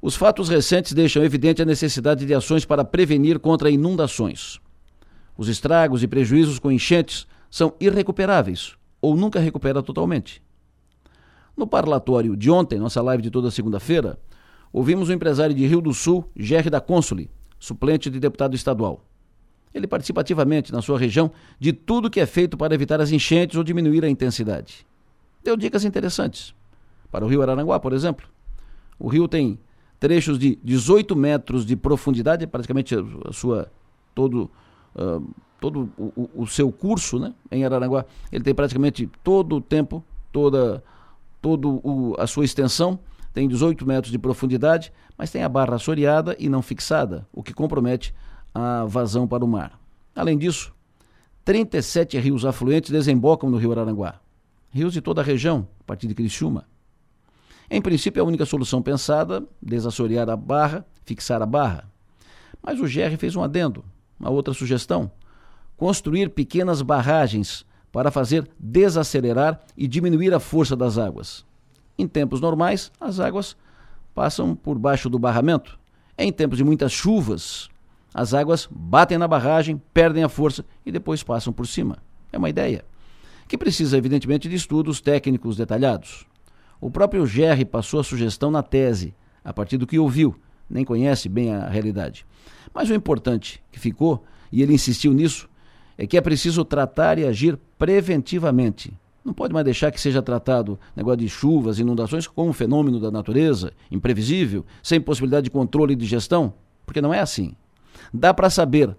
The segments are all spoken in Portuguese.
Os fatos recentes deixam evidente a necessidade de ações para prevenir contra inundações. Os estragos e prejuízos com enchentes são irrecuperáveis ou nunca recupera totalmente. No parlatório de ontem, nossa live de toda segunda-feira, ouvimos o empresário de Rio do Sul, Gerry da Consoli, suplente de deputado estadual. Ele participa ativamente na sua região de tudo que é feito para evitar as enchentes ou diminuir a intensidade. Deu dicas interessantes. Para o rio Araranguá, por exemplo. O rio tem trechos de 18 metros de profundidade, praticamente a sua todo uh, todo o, o, seu curso, né, em Araranguá. Ele tem praticamente todo o tempo, toda todo o, a sua extensão, tem 18 metros de profundidade, mas tem a barra assoreada e não fixada, o que compromete a vazão para o mar. Além disso, 37 rios afluentes desembocam no rio Araranguá. Rios de toda a região, a partir de Criciúma. Em princípio, é a única solução pensada, desassorear a barra, fixar a barra. Mas o GR fez um adendo, uma outra sugestão. Construir pequenas barragens para fazer desacelerar e diminuir a força das águas. Em tempos normais, as águas passam por baixo do barramento. Em tempos de muitas chuvas, as águas batem na barragem, perdem a força e depois passam por cima. É uma ideia que precisa, evidentemente, de estudos técnicos detalhados. O próprio Gerry passou a sugestão na tese, a partir do que ouviu, nem conhece bem a realidade. Mas o importante que ficou, e ele insistiu nisso, é que é preciso tratar e agir preventivamente. Não pode mais deixar que seja tratado negócio de chuvas, inundações como um fenômeno da natureza, imprevisível, sem possibilidade de controle e de gestão, porque não é assim. Dá para saber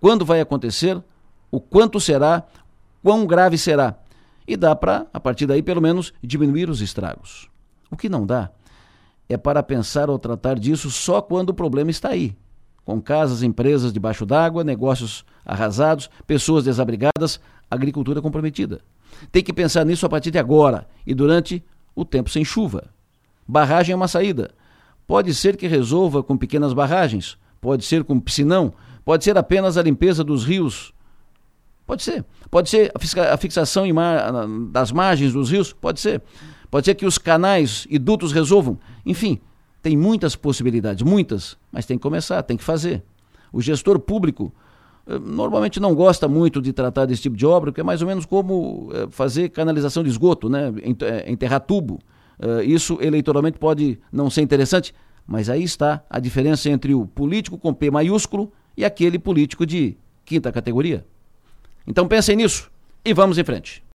quando vai acontecer, o quanto será, quão grave será, e dá para, a partir daí, pelo menos, diminuir os estragos. O que não dá é para pensar ou tratar disso só quando o problema está aí. Com casas, empresas debaixo d'água, negócios arrasados, pessoas desabrigadas, agricultura comprometida. Tem que pensar nisso a partir de agora e durante o tempo sem chuva. Barragem é uma saída. Pode ser que resolva com pequenas barragens, pode ser com piscinão, pode ser apenas a limpeza dos rios Pode ser. Pode ser a fixação das margens dos rios? Pode ser. Pode ser que os canais e dutos resolvam. Enfim, tem muitas possibilidades, muitas, mas tem que começar, tem que fazer. O gestor público eh, normalmente não gosta muito de tratar desse tipo de obra, porque é mais ou menos como eh, fazer canalização de esgoto, né? Eh, enterrar tubo. Isso eleitoralmente pode não ser interessante, mas aí está a diferença entre o político com P maiúsculo e aquele político de quinta categoria. Então pensem nisso e vamos em frente.